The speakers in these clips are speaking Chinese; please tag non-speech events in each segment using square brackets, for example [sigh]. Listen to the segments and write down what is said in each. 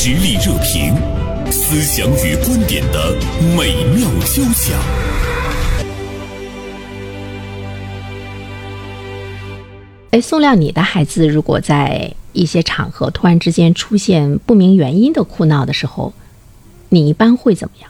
实力热评，思想与观点的美妙交响。哎，宋亮，你的孩子如果在一些场合突然之间出现不明原因的哭闹的时候，你一般会怎么样？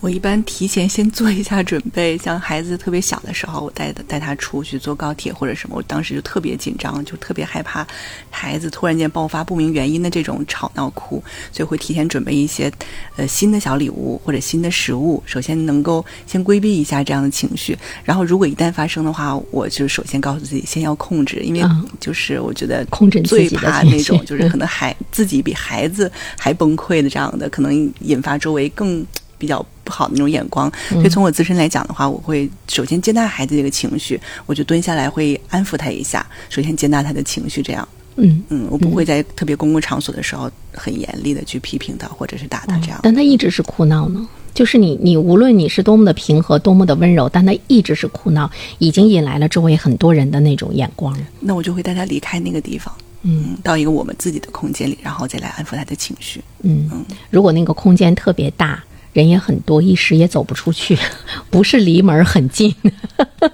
我一般提前先做一下准备，像孩子特别小的时候，我带带他出去坐高铁或者什么，我当时就特别紧张，就特别害怕孩子突然间爆发不明原因的这种吵闹哭，所以会提前准备一些呃新的小礼物或者新的食物，首先能够先规避一下这样的情绪，然后如果一旦发生的话，我就首先告诉自己先要控制，因为就是我觉得控制最怕那种就是可能孩自己比孩子还崩溃的这样的，可能引发周围更。比较不好的那种眼光，所以从我自身来讲的话，我会首先接纳孩子这个情绪，我就蹲下来会安抚他一下，首先接纳他的情绪，这样，嗯嗯，我不会在特别公共场所的时候很严厉的去批评他或者是打他这样。但他一直是哭闹呢，就是你你无论你是多么的平和，多么的温柔，但他一直是哭闹，已经引来了周围很多人的那种眼光。那我就会带他离开那个地方，嗯，到一个我们自己的空间里，然后再来安抚他的情绪。嗯嗯，如果那个空间特别大。人也很多，一时也走不出去，[laughs] 不是离门很近。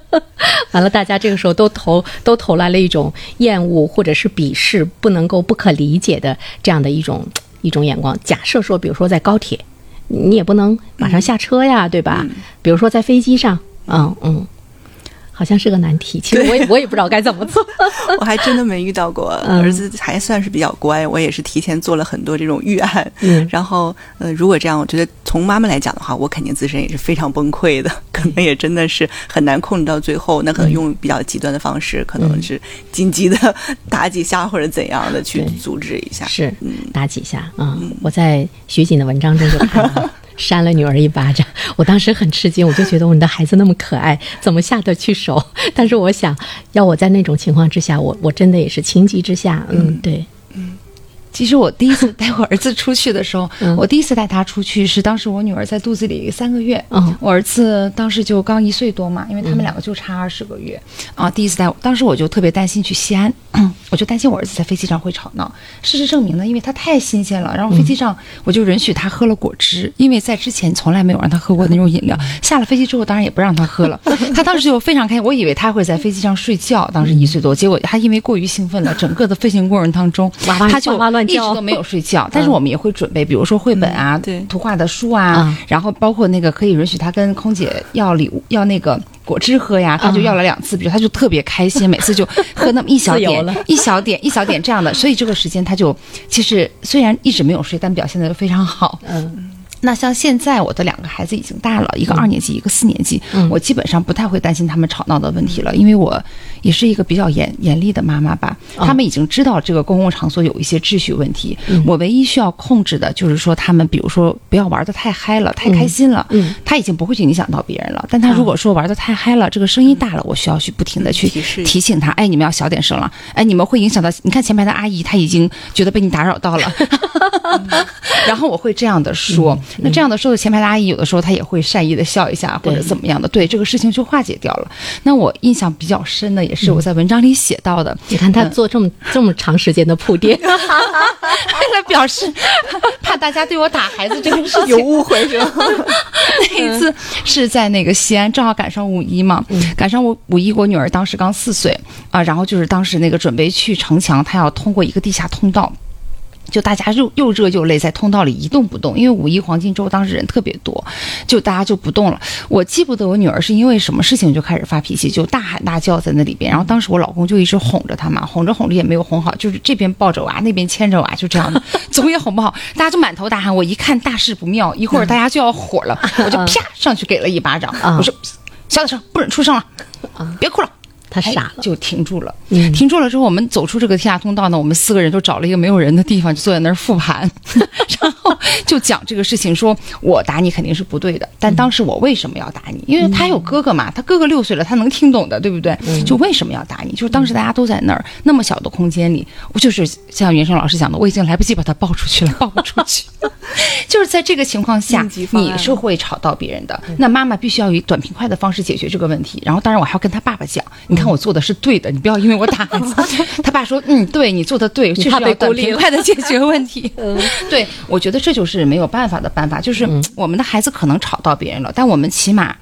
[laughs] 完了，大家这个时候都投都投来了一种厌恶或者是鄙视，不能够不可理解的这样的一种一种眼光。假设说，比如说在高铁，你也不能马上下车呀，对吧？比如说在飞机上，嗯嗯。好像是个难题，其实我也 [laughs] 我也不知道该怎么做。[laughs] 我还真的没遇到过，儿子还算是比较乖，我也是提前做了很多这种预案。嗯，然后呃，如果这样，我觉得从妈妈来讲的话，我肯定自身也是非常崩溃的，[laughs] 可能也真的是很难控制到最后。那可能用比较极端的方式，可能是紧急的打几下或者怎样的去阻止一下。是，嗯打几下啊！我在徐锦的文章中就看到。扇了女儿一巴掌，[laughs] 我当时很吃惊，我就觉得我们的孩子那么可爱，怎么下得去手？[laughs] 但是我想要我在那种情况之下，我我真的也是情急之下，嗯，对，嗯。其实我第一次带我儿子出去的时候，[laughs] 我第一次带他出去是当时我女儿在肚子里三个月，我儿子当时就刚一岁多嘛，因为他们两个就差二十个月啊。第一次带，当时我就特别担心去西安，[clears throat] 我就担心我儿子在飞机上会吵闹。事实证明呢，因为他太新鲜了，然后飞机上我就允许他喝了果汁，因为在之前从来没有让他喝过那种饮料。[laughs] 下了飞机之后，当然也不让他喝了。[laughs] 他当时就非常开心，我以为他会在飞机上睡觉。当时一岁多，结果他因为过于兴奋了，整个的飞行过程当中，他就。一直都没有睡觉，但是我们也会准备，比如说绘本啊，对，图画的书啊，然后包括那个可以允许他跟空姐要礼物，要那个果汁喝呀，他就要了两次，比如他就特别开心，每次就喝那么一小点，[laughs] 一小点，一小点这样的，所以这个时间他就其实虽然一直没有睡，但表现的非常好，嗯。那像现在我的两个孩子已经大了，一个二年级，一个四年级，我基本上不太会担心他们吵闹的问题了，因为我也是一个比较严严厉的妈妈吧。他们已经知道这个公共场所有一些秩序问题，我唯一需要控制的就是说他们，比如说不要玩的太嗨了，太开心了，他已经不会去影响到别人了。但他如果说玩的太嗨了，这个声音大了，我需要去不停的去提醒他，哎，你们要小点声了，哎，你们会影响到，你看前排的阿姨，她已经觉得被你打扰到了，[laughs] [laughs] 然后我会这样的说。那这样的时候，前排的阿姨有的时候她也会善意的笑一下，或者怎么样的，对这个事情就化解掉了。那我印象比较深的也是我在文章里写到的，你看他做这么这么长时间的铺垫，[laughs] 为了表示 [laughs] 怕大家对我打孩子这个事情。有误会是吧？[laughs] 那一次是在那个西安，正好赶上五一嘛，赶上我五一，我女儿当时刚四岁啊，然后就是当时那个准备去城墙，她要通过一个地下通道。就大家又又热又累，在通道里一动不动，因为五一黄金周当时人特别多，就大家就不动了。我记不得我女儿是因为什么事情就开始发脾气，就大喊大叫在那里边。然后当时我老公就一直哄着她嘛，哄着哄着也没有哄好，就是这边抱着娃，那边牵着娃，就这样的，[laughs] 总也哄不好。大家就满头大汗，我一看大事不妙，一会儿大家就要火了，我就啪上去给了一巴掌，我说小点声，不准出声了，别哭了。他傻了，就停住了。停住了之后，我们走出这个地下通道呢，我们四个人就找了一个没有人的地方，就坐在那儿复盘，[laughs] 然后就讲这个事情。说我打你肯定是不对的，但当时我为什么要打你？因为他有哥哥嘛，他哥哥六岁了，他能听懂的，对不对？就为什么要打你？就是当时大家都在那儿，那么小的空间里，我就是像袁生老师讲的，我已经来不及把他抱出去了，抱不出去。[laughs] 就是在这个情况下你是会吵到别人的。那妈妈必须要以短平快的方式解决这个问题。然后，当然我还要跟他爸爸讲，你看我做的是对的，你不要因为我打孩子。[laughs] 他爸说，嗯，对你做的对，确实怕被要短孤立了平快的解决问题。[laughs] 对，我觉得这就是没有办法的办法，就是我们的孩子可能吵到别人了，但我们起码。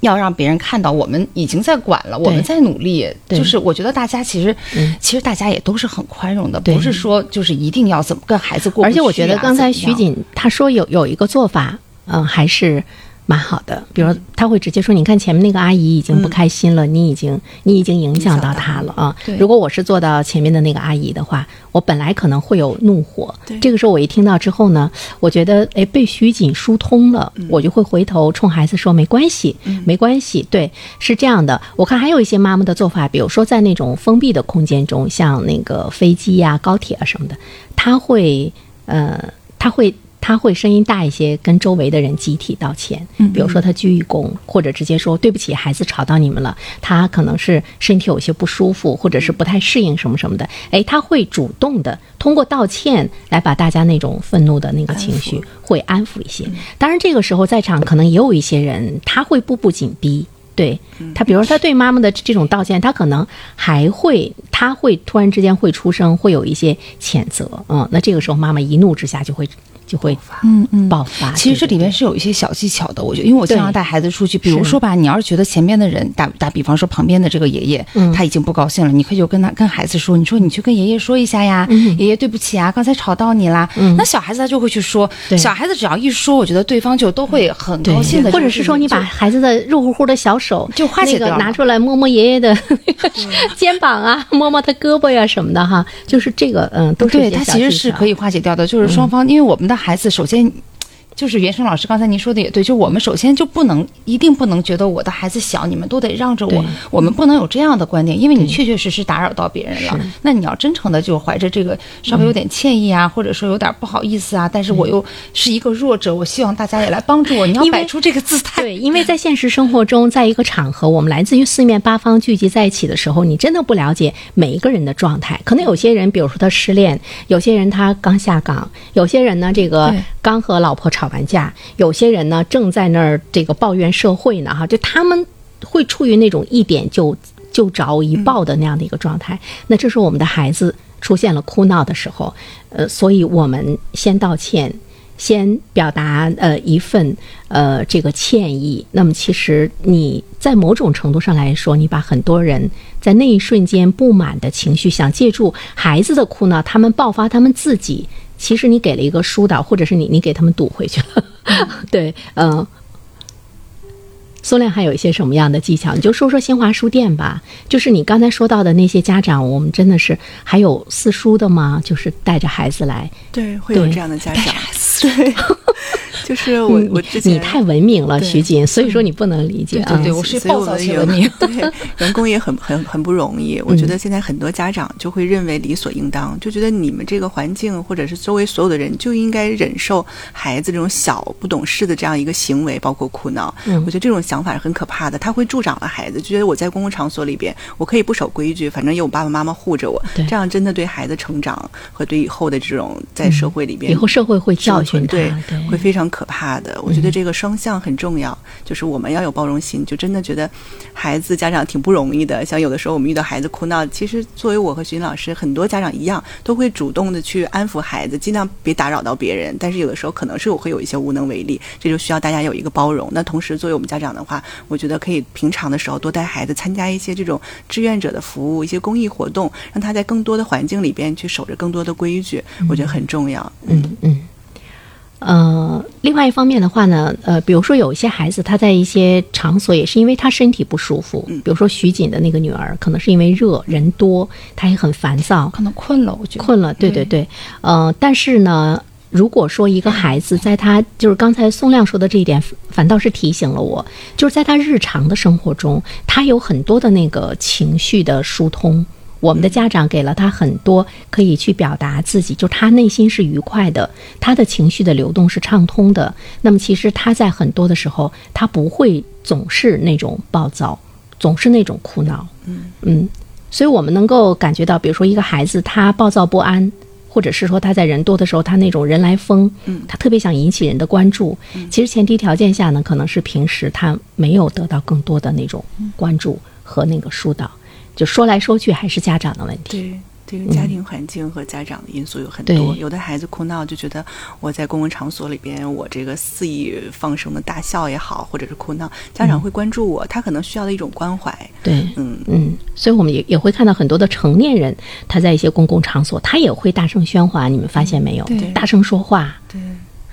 要让别人看到我们已经在管了，我们在努力。就是我觉得大家其实，其实大家也都是很宽容的，不是说就是一定要怎么跟孩子过而且我觉得刚才徐锦他说有有一个做法，嗯，还是蛮好的。比如他会直接说：“你看前面那个阿姨已经不开心了，你已经你已经影响到她了啊。”如果我是坐到前面的那个阿姨的话，我本来可能会有怒火。这个时候我一听到之后呢，我觉得哎被徐锦疏通了，我就会回头冲孩子说：“没关系，没关系。”对，是这样的。我看还有一些妈妈的做法，比如说在那种封闭的空间中，像那个飞机呀、高铁啊什么的，他会呃，他会。她会声音大一些，跟周围的人集体道歉。比如说他鞠一躬，或者直接说对不起，孩子吵到你们了。他可能是身体有些不舒服，或者是不太适应什么什么的。哎，他会主动的通过道歉来把大家那种愤怒的那个情绪会安抚一些。当然，这个时候在场可能也有一些人，他会步步紧逼。对他，比如说他对妈妈的这种道歉，他可能还会，他会突然之间会出声，会有一些谴责，嗯，那这个时候妈妈一怒之下就会就会嗯嗯。爆发。其实这里面是有一些小技巧的，我觉得，因为我经常带孩子出去，比如说吧，你要是觉得前面的人打打比方说旁边的这个爷爷，嗯。他已经不高兴了，你可以就跟他跟孩子说，你说你去跟爷爷说一下呀，嗯。爷爷对不起啊，刚才吵到你啦。那小孩子他就会去说，小孩子只要一说，我觉得对方就都会很高兴的，或者是说你把孩子的肉乎乎的小手就化解那个掉拿出来摸摸爷爷的 [laughs] 肩膀啊，摸摸他胳膊呀什么的哈，就是这个嗯，都是对，些它小技巧。其实是可以化解掉的，就是双方，因为我们的孩子首先。就是袁生老师刚才您说的也对，就我们首先就不能一定不能觉得我的孩子小，你们都得让着我，我们不能有这样的观点，因为你确确实实打扰到别人了。那你要真诚的就怀着这个稍微有点歉意啊，或者说有点不好意思啊，但是我又是一个弱者，我希望大家也来帮助我，你要摆出这个姿态。对，因为在现实生活中，在一个场合，我们来自于四面八方聚集在一起的时候，你真的不了解每一个人的状态。可能有些人，比如说他失恋，有些人他刚下岗，有些人呢，这个刚和老婆吵吵完架，有些人呢正在那儿这个抱怨社会呢，哈，就他们会处于那种一点就就着一爆的那样的一个状态。那这时候我们的孩子出现了哭闹的时候，呃，所以我们先道歉。先表达呃一份呃这个歉意，那么其实你在某种程度上来说，你把很多人在那一瞬间不满的情绪，想借助孩子的哭闹，他们爆发他们自己，其实你给了一个疏导，或者是你你给他们堵回去了。[laughs] 对，嗯、苏亮还有一些什么样的技巧？你就说说新华书店吧。就是你刚才说到的那些家长，我们真的是还有四书的吗？就是带着孩子来。对，会有这样的家长，对，[laughs] 就是我我之前你太文明了，徐锦，所以说你不能理解啊。对对对，我是暴躁我们员且文明。[laughs] 对员工也很很很不容易。我觉得现在很多家长就会认为理所应当，就觉得你们这个环境或者是周围所有的人就应该忍受孩子这种小不懂事的这样一个行为，包括哭闹。嗯我觉得这种想法是很可怕的，他会助长了孩子，就觉得我在公共场所里边我可以不守规矩，反正有我爸爸妈妈护着我，这样真的对孩子成长和对以后的这种在社会里边以后社会会教训他，对会非常可怕的。我觉得这个双向很重要，就是我们要有包容心，就真的觉得孩子家长挺不容易的。像有的时候我们遇到孩子哭闹，其实作为我和徐老师，很多家长一样，都会主动的去安抚孩子，尽量别打扰到别人。但是有的时候可能是我会有一些无能为力，这就需要大家有一个包容。那同时，作为我们家长的话，我觉得可以平常的时候多带孩子参加一些这种志愿者的服务，一些公益活动，让他在更多的环境里边去守着更多的规矩，我觉得很重要。嗯。嗯。呃，另外一方面的话呢，呃，比如说有一些孩子他在一些场所也是因为他身体不舒服，嗯。比如说徐锦的那个女儿，可能是因为热人多，她也很烦躁，可能困了，我觉得。困了，对对对，呃，但是呢，如果说一个孩子在他就是刚才宋亮说的这一点，反倒是提醒了我，就是在他日常的生活中，他有很多的那个情绪的疏通。我们的家长给了他很多可以去表达自己，就他内心是愉快的，他的情绪的流动是畅通的。那么其实他在很多的时候，他不会总是那种暴躁，总是那种哭闹。嗯嗯，所以我们能够感觉到，比如说一个孩子他暴躁不安。或者是说他在人多的时候，他那种人来疯，嗯他特别想引起人的关注。其实前提条件下呢，可能是平时他没有得到更多的那种关注和那个疏导，就说来说去还是家长的问题。对。这个家庭环境和家长的因素有很多，对。有的孩子哭闹就觉得我在公共场所里边，我这个肆意放声的大笑也好，或者是哭闹，家长会关注我，他可能需要的一种关怀。对，嗯。嗯，所以我们也也会看到很多的成年人，他在一些公共场所，他也会大声喧哗，你们发现没有？对。大声说话，对，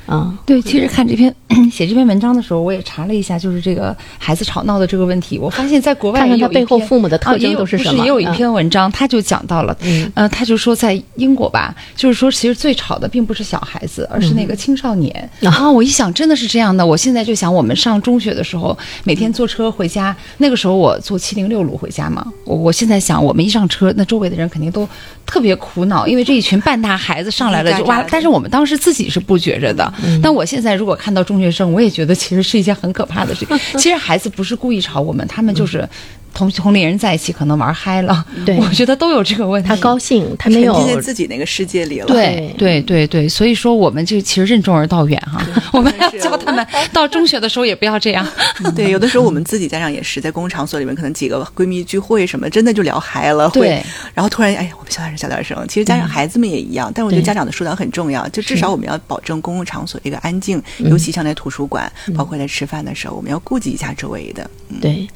嗯，对，其实看这篇 [clears throat] 写这篇文章的时候，我也查了一下，就是这个孩子吵闹的这个问题。我发现在国外看看他背后父母的特征啊也有都是什么也有一嗯篇文章，他就讲到了，嗯呃，他就说在英国吧，就是说其实最吵的并不是小孩子，而是那个青少年。啊啊，我一想真的是这样的。我现在就想，我们上中学的时候，每天坐车回家，那个时候我坐七零六路回家嘛。我我现在想，我们一上车，那周围的人肯定都特别苦恼，因为这一群半大孩子上来了就哇但是我们当时自己是不觉着的。但我现在如果看到中学生，我也觉得其实是一件很可怕的事情。其实孩子不是故意吵我们，他们就是同同龄人在一起，可能玩嗨了。对我觉得都有这个问题。他高兴，他没有沉浸在自己那个世界里了。对对对对，所以说我们就其实任重而道远哈，[laughs] 我们要教他们到中学的时候也不要这样。[laughs] 对，有的时候我们自己家长也是在公共场所里面，可能几个闺蜜聚会什么，真的就聊嗨了，会对，然后突然哎呀，我们小点声，小点声。其实家长、孩子们也一样，但我觉得家长的疏导很重要，就至少我们要保证公共场所的一个安静，尤其像在图书馆，包括在吃饭的时候，我们要顾及一下周围的。嗯对，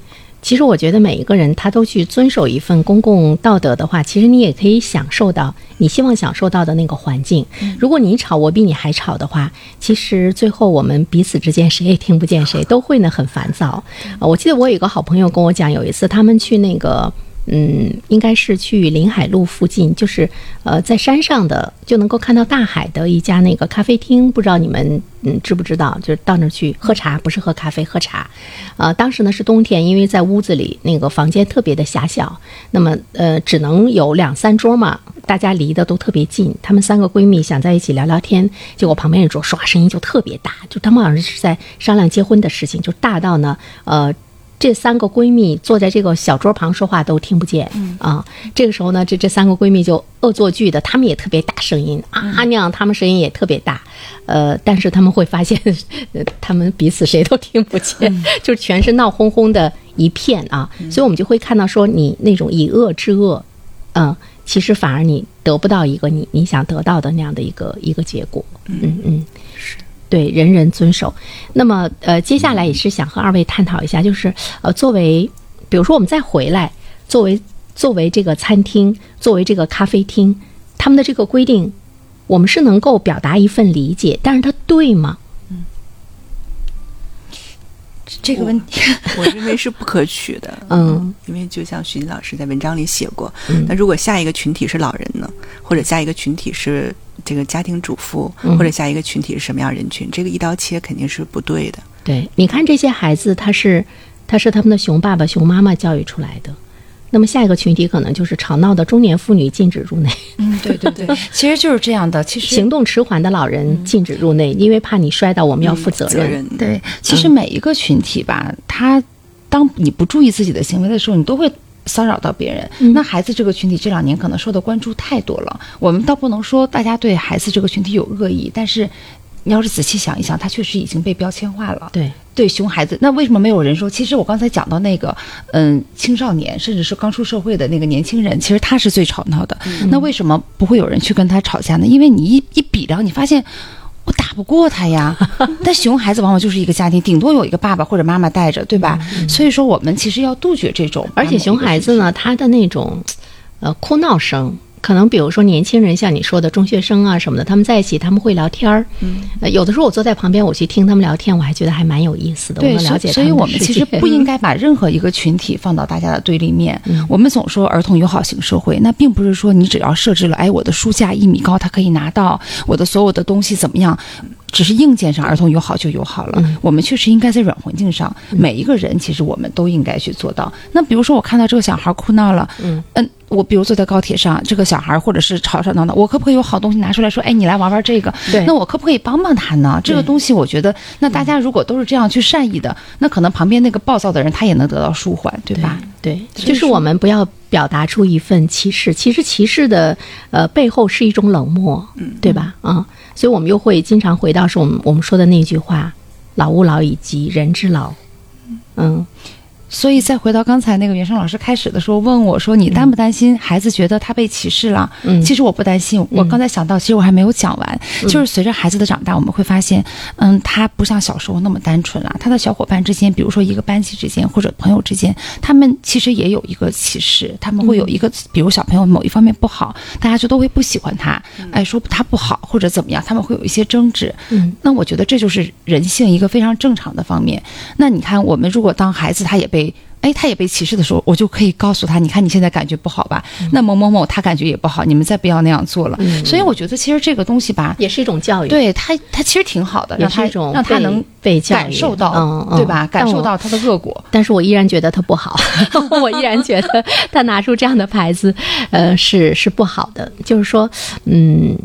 其实我觉得每一个人他都去遵守一份公共道德的话，其实你也可以享受到你希望享受到的那个环境。如果你吵，我比你还吵的话，其实最后我们彼此之间谁也听不见谁，都会呢很烦躁。呃我记得我有一个好朋友跟我讲，有一次他们去那个。嗯，应该是去临海路附近，就是呃，在山上的就能够看到大海的一家那个咖啡厅，不知道你们嗯知不知道？就是到那儿去喝茶，不是喝咖啡，喝茶。呃，当时呢是冬天，因为在屋子里那个房间特别的狭小，那么呃只能有两三桌嘛，大家离得都特别近。她们三个闺蜜想在一起聊聊天，结果旁边一桌唰声音就特别大，就她们好像是在商量结婚的事情，就大到呢呃。这三个闺蜜坐在这个小桌旁说话都听不见、啊。这个时候呢，这这三个闺蜜就恶作剧的，她们也特别大声音啊那样，她们声音也特别大，呃，但是她们会发现，呃，她们彼此谁都听不见，[laughs] 就全是闹哄哄的一片啊。所以我们就会看到说，你那种以恶制恶，嗯、其实反而你得不到一个你你想得到的那样的一个一个结果。嗯嗯，是。对，人人遵守。那么，呃，接下来也是想和二位探讨一下，就是呃，作为，比如说我们再回来，作为作为这个餐厅，作为这个咖啡厅，他们的这个规定，我们是能够表达一份理解，但是它对吗？嗯这个问题，我认为是不可取的。嗯，因为就像徐静老师在文章里写过，嗯那如果下一个群体是老人呢，或者下一个群体是这个家庭主妇，嗯或者下一个群体是什么样人群，这个一刀切肯定是不对的。对，你看这些孩子，他是他是他们的熊爸爸、熊妈妈教育出来的。那么下一个群体可能就是吵闹的中年妇女禁止入内，嗯，对对对，[laughs] 其实就是这样的。其实行动迟缓的老人禁止入内，因为怕你摔倒，我们要负责责任。任对，其实每一个群体吧，他当你不注意自己的行为的时候，你都会。骚扰到别人，那孩子这个群体这两年可能受的关注太多了。我们倒不能说大家对孩子这个群体有恶意，但是你要是仔细想一想，他确实已经被标签化了。对，对熊孩子，那为什么没有人说？其实我刚才讲到那个，嗯，青少年，甚至是刚出社会的那个年轻人，其实他是最吵闹的。那为什么不会有人去跟他吵架呢？因为你一一比量，你发现。我打不过他呀，[laughs] 但熊孩子往往就是一个家庭，顶多有一个爸爸或者妈妈带着，对吧？所以说，我们其实要杜绝这种。而且熊孩子呢，他的那种，呃，哭闹声，可能比如说年轻人，像你说的中学生啊什么的，他们在一起他们会聊天儿，嗯，呃，有的时候我坐在旁边，我去听他们聊天，我还觉得还蛮有意思的，我对，能了解所以我们其实不应该把任何一个群体放到大家的对立面。嗯我们总说儿童友好型社会，那并不是说你只要设置了，哎，我的书架一米高，他可以拿到我的所有的东西怎么样？只是硬件上儿童友好就友好了，嗯我们确实应该在软环境上，每一个人其实我们都应该去做到。那比如说，我看到这个小孩哭闹了，嗯我比如坐在高铁上，这个小孩或者是吵吵闹闹，我可不可以有好东西拿出来说，哎，你来玩玩这个？对那我可不可以帮帮他呢？这个东西，我觉得，那大家如果都是这样去善意的，那可能旁边那个暴躁的人他也能得到舒缓，对吧？对，就是我们不要表达出一份歧视，其实歧视的呃背后是一种冷漠，嗯，对吧？啊、所以我们又会经常回到是我们我们说的那句话：“老吾老以及人之老。”嗯，所以再回到刚才那个袁生老师开始的时候问我说：“你担不担心孩子觉得他被歧视了？”嗯其实我不担心。我刚才想到，其实我还没有讲完，就是随着孩子的长大，我们会发现，嗯，他不像小时候那么单纯了。他的小伙伴之间，比如说一个班级之间或者朋友之间，他们其实也有一个歧视，他们会有一个，比如小朋友某一方面不好，大家就都会不喜欢他，哎，说他不好或者怎么样，他们会有一些争执。嗯，那我觉得这就是人性一个非常正常的方面。那你看，我们如果当孩子他也被哎他也被歧视的时候，我就可以告诉他，你看你现在感觉不好吧？那某某某他感觉也不好，你们再不要那样做了。所以我觉得其实这个东西吧，也是一种教育，，对他他其实挺好的，也让他是一种让他能被感受到，对吧？感受到他的恶果。但是我依然觉得他不好，[laughs] 我依然觉得他拿出这样的牌子，呃，是是不好的。就是说，嗯，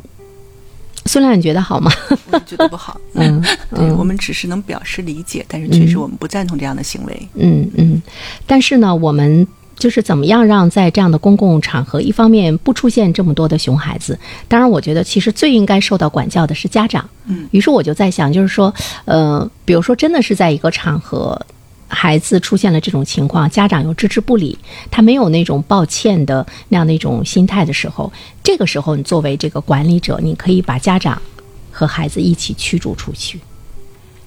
孙亮，你觉得好吗？我觉得不好。[laughs] 嗯 [laughs] 对我们只是能表示理解，但是确实我们不赞同这样的行为。嗯嗯，但是呢，我们就是怎么样让在这样的公共场合，一方面不出现这么多的熊孩子，当然，我觉得其实最应该受到管教的是家长。嗯，于是我就在想，就是说，呃，比如说真的是在一个场合。孩子出现了这种情况，家长又置之不理，他没有那种抱歉的那样的一种心态的时候，这个时候你作为这个管理者，你可以把家长和孩子一起驱逐出去。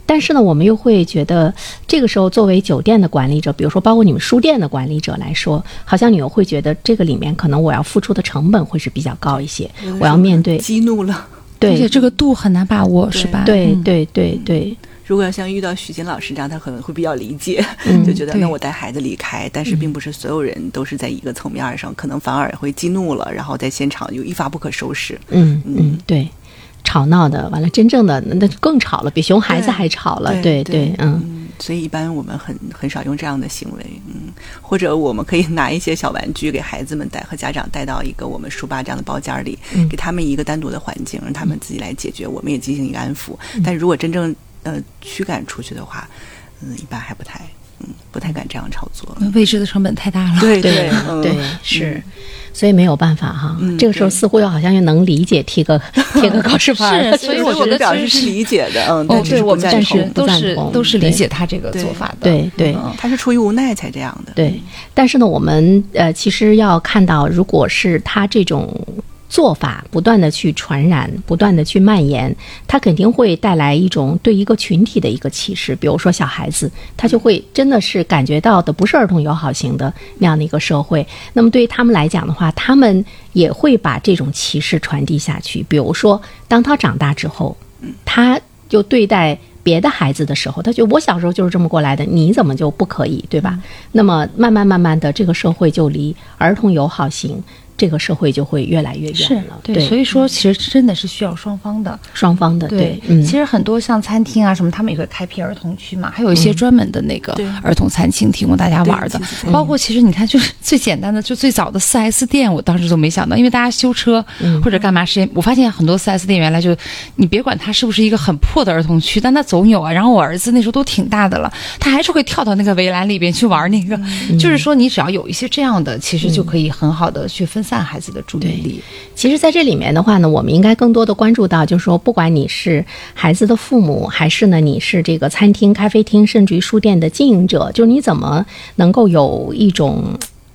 但是呢，我们又会觉得，这个时候作为酒店的管理者，比如说包括你们书店的管理者来说，好像你又会觉得这个里面可能我要付出的成本会是比较高一些，我要面对激怒了。对而且这个度很难把握，是吧？嗯对对对对，如果要像遇到许金老师这样，他可能会比较理解，嗯 [laughs] 就觉得那我带孩子离开，但是并不是所有人都是在一个层面上，可能反而会激怒了，然后在现场就一发不可收拾。嗯嗯。对，吵闹的完了，真正的那更吵了，比熊孩子还吵了，对对嗯。嗯，所以一般我们很很少用这样的行为，嗯，或者我们可以拿一些小玩具给孩子们带和家长带到一个我们书吧这样的包间里，嗯。给他们一个单独的环境，让他们自己来解决，我们也进行一个安抚。但如果真正呃驱赶出去的话，嗯，一般还不太，嗯，不太敢这样操作。未知的成本太大了。对对嗯对是。所以没有办法哈，嗯这个时候似乎又好像又能理解贴个 [laughs] 贴个告示牌儿，是 [laughs] 所以我觉得们表示是其实是理解的，嗯，对，我们暂时都是不赞同都是理解他这个做法的。对对嗯他是出于无奈才这样的。对，但是呢，我们呃，其实要看到，如果是他这种做法不断的去传染，不断的去蔓延，它肯定会带来一种对一个群体的一个歧视。比如说小孩子，他就会真的是感觉到的不是儿童友好型的那样的一个社会。那么对于他们来讲的话，他们也会把这种歧视传递下去。比如说，当他长大之后，他就对待别的孩子的时候，他觉得我小时候就是这么过来的，你怎么就不可以，对吧？那么慢慢慢慢的，这个社会就离儿童友好型这个社会就会越来越是远了。对，所以说其实真的是需要双方的。双方的对，嗯，其实很多像餐厅啊什么，他们也会开辟儿童区嘛，还有一些专门的那个儿童餐厅提供大家玩的。包括其实你看，就是最简单的，就最早的四 S 店，我当时都没想到，因为大家修车或者干嘛时间，我发现很多四 S 店原来就，你别管它是不是一个很破的儿童区，但它总有啊。然后我儿子那时候都挺大的了，他还是会跳到那个围栏里边去玩那个，就是说你只要有一些这样的，其实就可以很好的去分散孩子的注意力。其实，在这里面的话呢，我们应该更多的关注到，就是说，不管你是孩子的父母，还是呢你是这个餐厅、咖啡厅，甚至于书店的经营者，就是你怎么能够有一种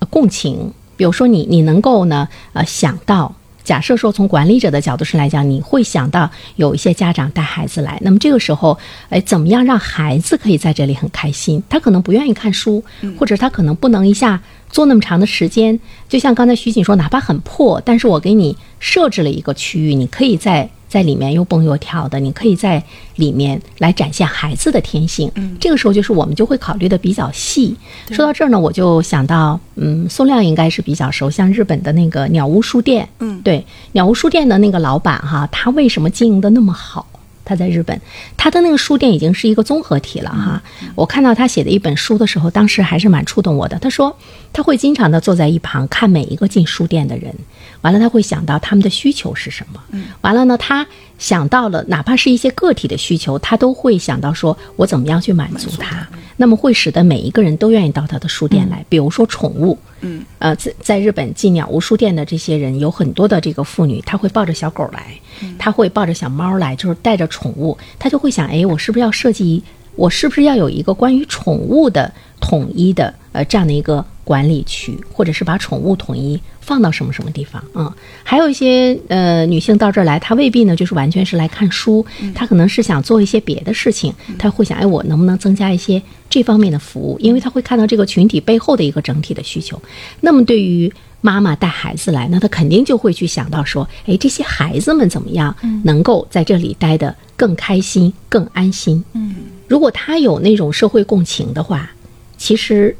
共情？比如说你，你能够呢，呃，想到。假设说从管理者的角度上来讲，你会想到有一些家长带孩子来，那么这个时候，哎，怎么样让孩子可以在这里很开心？他可能不愿意看书，或者他可能不能一下坐那么长的时间。就像刚才徐锦说，哪怕很破，但是我给你设置了一个区域，你可以在在里面又蹦又跳的，你可以在里面来展现孩子的天性。嗯这个时候就是我们就会考虑的比较细。说到这儿呢，我就想到，嗯，宋亮应该是比较熟，像日本的那个鸟屋书店，嗯对，鸟屋书店的那个老板哈，他为什么经营的那么好？他在日本，他的那个书店已经是一个综合体了哈。我看到他写的一本书的时候，当时还是蛮触动我的。他说他会经常的坐在一旁看每一个进书店的人，完了他会想到他们的需求是什么，完了呢他想到了哪怕是一些个体的需求，他都会想到说我怎么样去满足他，那么会使得每一个人都愿意到他的书店来。比如说宠物，嗯，呃，在在日本进鸟屋书店的这些人有很多的这个妇女，她会抱着小狗来，她会抱着小猫来，就是带着宠物，她就会想，哎，我是不是要设计，我是不是要有一个关于宠物的统一的呃这样的一个管理区，或者是把宠物统一放到什么什么地方啊、还有一些呃女性到这儿来，她未必呢就是完全是来看书，她可能是想做一些别的事情，她会想，哎，我能不能增加一些这方面的服务？因为她会看到这个群体背后的一个整体的需求。那么对于妈妈带孩子来，那她肯定就会去想到说，哎，这些孩子们怎么样能够在这里待得更开心、更安心？嗯，如果她有那种社会共情的话，其实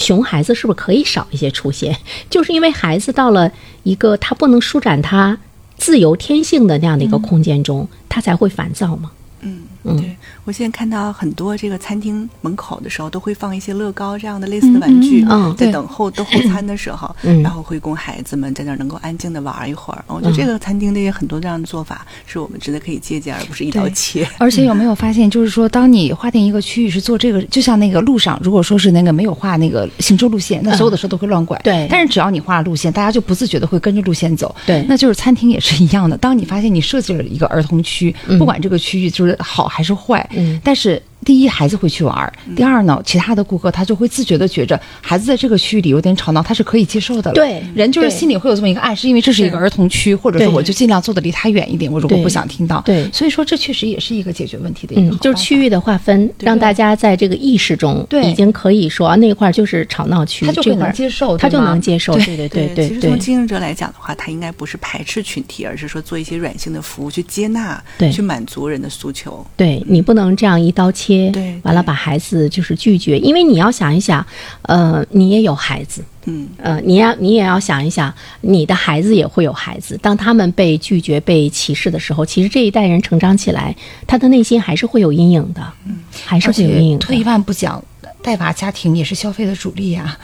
熊孩子是不是可以少一些出现？就是因为孩子到了一个他不能舒展他自由天性的那样的一个空间中，他才会烦躁嘛。嗯，嗯对我现在看到很多这个餐厅门口的时候，都会放一些乐高这样的类似的玩具，嗯嗯在等候等候餐的时候，嗯然后会供孩子们在那儿能够安静的玩一会儿。我觉得这个餐厅的也很多这样的做法，是我们值得可以借鉴，而不是一刀切。[laughs] 而且有没有发现，就是说，当你划定一个区域是做这个，就像那个路上，如果说是那个没有画那个行车路线，那所有的车都会乱拐。对但是只要你画了路线，大家就不自觉的会跟着路线走。对那就是餐厅也是一样的。当你发现你设计了一个儿童区，不管这个区域就是好还是坏，嗯但是。第一，孩子会去玩儿；第二呢，其他的顾客他就会自觉的觉着孩子在这个区域里有点吵闹，他是可以接受的了。对人就是心里会有这么一个暗示，因为这是一个儿童区，或者说我就尽量坐的离他远一点，我如果不想听到。对所以说这确实也是一个解决问题的一个嗯，就是区域的划分，让大家在这个意识中对已经可以说啊，那块儿就是吵闹区，他就会能接受他就能接受。对对对对对其实从。经营者来讲的话，他应该不是排斥群体，而是说做一些软性的服务，去接纳，对去满足人的诉求。对你不能这样一刀切，对对完了把孩子就是拒绝，因为你要想一想，呃，你也有孩子，嗯，呃，你要你也要想一想，你的孩子也会有孩子，当他们被拒绝、被歧视的时候，其实这一代人成长起来，他的内心还是会有阴影的，嗯，还是会有阴影退一万步讲，带娃家庭也是消费的主力 [laughs] 呀、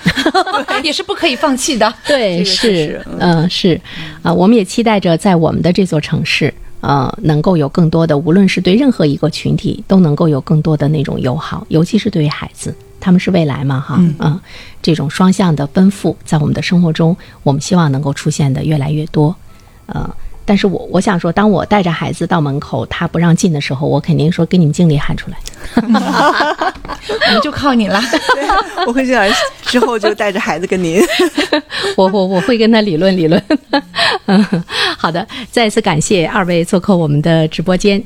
也是不可以放弃的。对，是是，嗯、是，啊、我们也期待着在我们的这座城市，呃，能够有更多的，无论是对任何一个群体，都能够有更多的那种友好，尤其是对于孩子，他们是未来嘛，哈，嗯、这种双向的奔赴，在我们的生活中，我们希望能够出现的越来越多，呃。但是我我想说，当我带着孩子到门口，他不让进的时候，我肯定说跟你们经理喊出来。[laughs] 我们就靠你了。我会这样，之后就带着孩子跟您。[laughs] 我我我会跟他理论理论。[laughs] 嗯，好的，再次感谢二位做客我们的直播间。